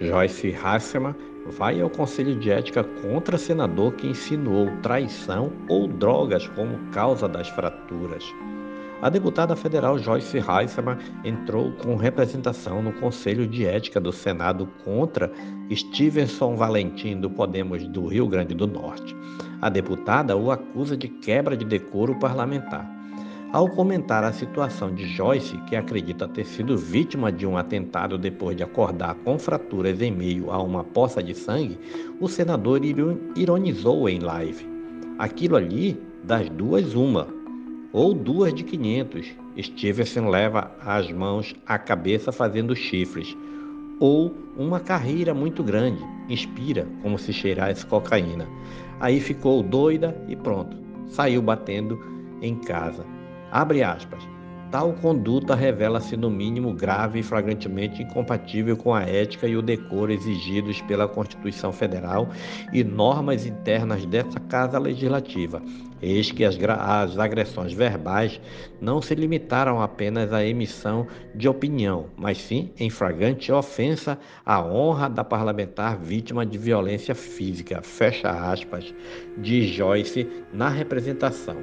Joyce Hasselman vai ao Conselho de Ética contra senador que insinuou traição ou drogas como causa das fraturas. A deputada federal Joyce Heisman entrou com representação no Conselho de Ética do Senado contra Stevenson Valentim, do Podemos do Rio Grande do Norte. A deputada o acusa de quebra de decoro parlamentar. Ao comentar a situação de Joyce, que acredita ter sido vítima de um atentado depois de acordar com fraturas em meio a uma poça de sangue, o senador ironizou em live. Aquilo ali, das duas, uma. Ou duas de 500. Stevenson leva as mãos à cabeça fazendo chifres. Ou uma carreira muito grande, inspira como se cheirasse cocaína. Aí ficou doida e pronto, saiu batendo em casa. Abre aspas. Tal conduta revela-se, no mínimo, grave e flagrantemente incompatível com a ética e o decoro exigidos pela Constituição Federal e normas internas dessa Casa Legislativa. Eis que as, as, agressões verbais não se limitaram apenas à emissão de opinião, mas sim em flagrante ofensa à honra da parlamentar vítima de violência física. Fecha aspas, de Joyce na representação.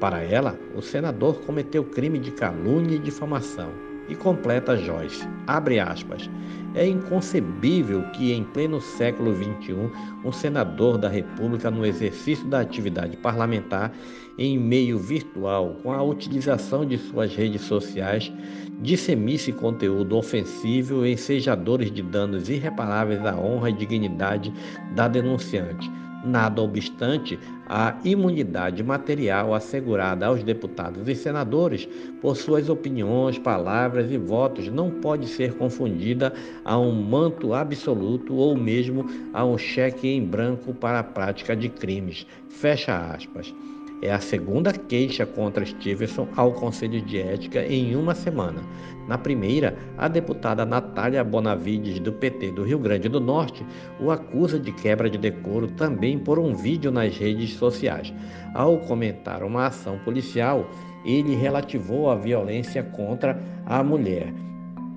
Para ela, o senador cometeu crime de calúnia e difamação. E completa Joyce, abre aspas, é inconcebível que em pleno século XXI um senador da República no exercício da atividade parlamentar em meio virtual, com a utilização de suas redes sociais, dissemisse conteúdo ofensivo ensejadores de danos irreparáveis à honra e dignidade da denunciante Nada obstante, a imunidade material assegurada aos deputados e senadores por suas opiniões, palavras e votos não pode ser confundida a um manto absoluto ou mesmo a um cheque em branco para a prática de crimes. Fecha aspas. É a segunda queixa contra Stevenson ao Conselho de Ética em uma semana. Na primeira, a deputada Natália Bonavides, do PT do Rio Grande do Norte, o acusa de quebra de decoro também por um vídeo nas redes sociais. Ao comentar uma ação policial, ele relativou a violência contra a mulher.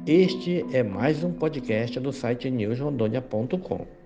Este é mais um podcast do site newsrondônia.com.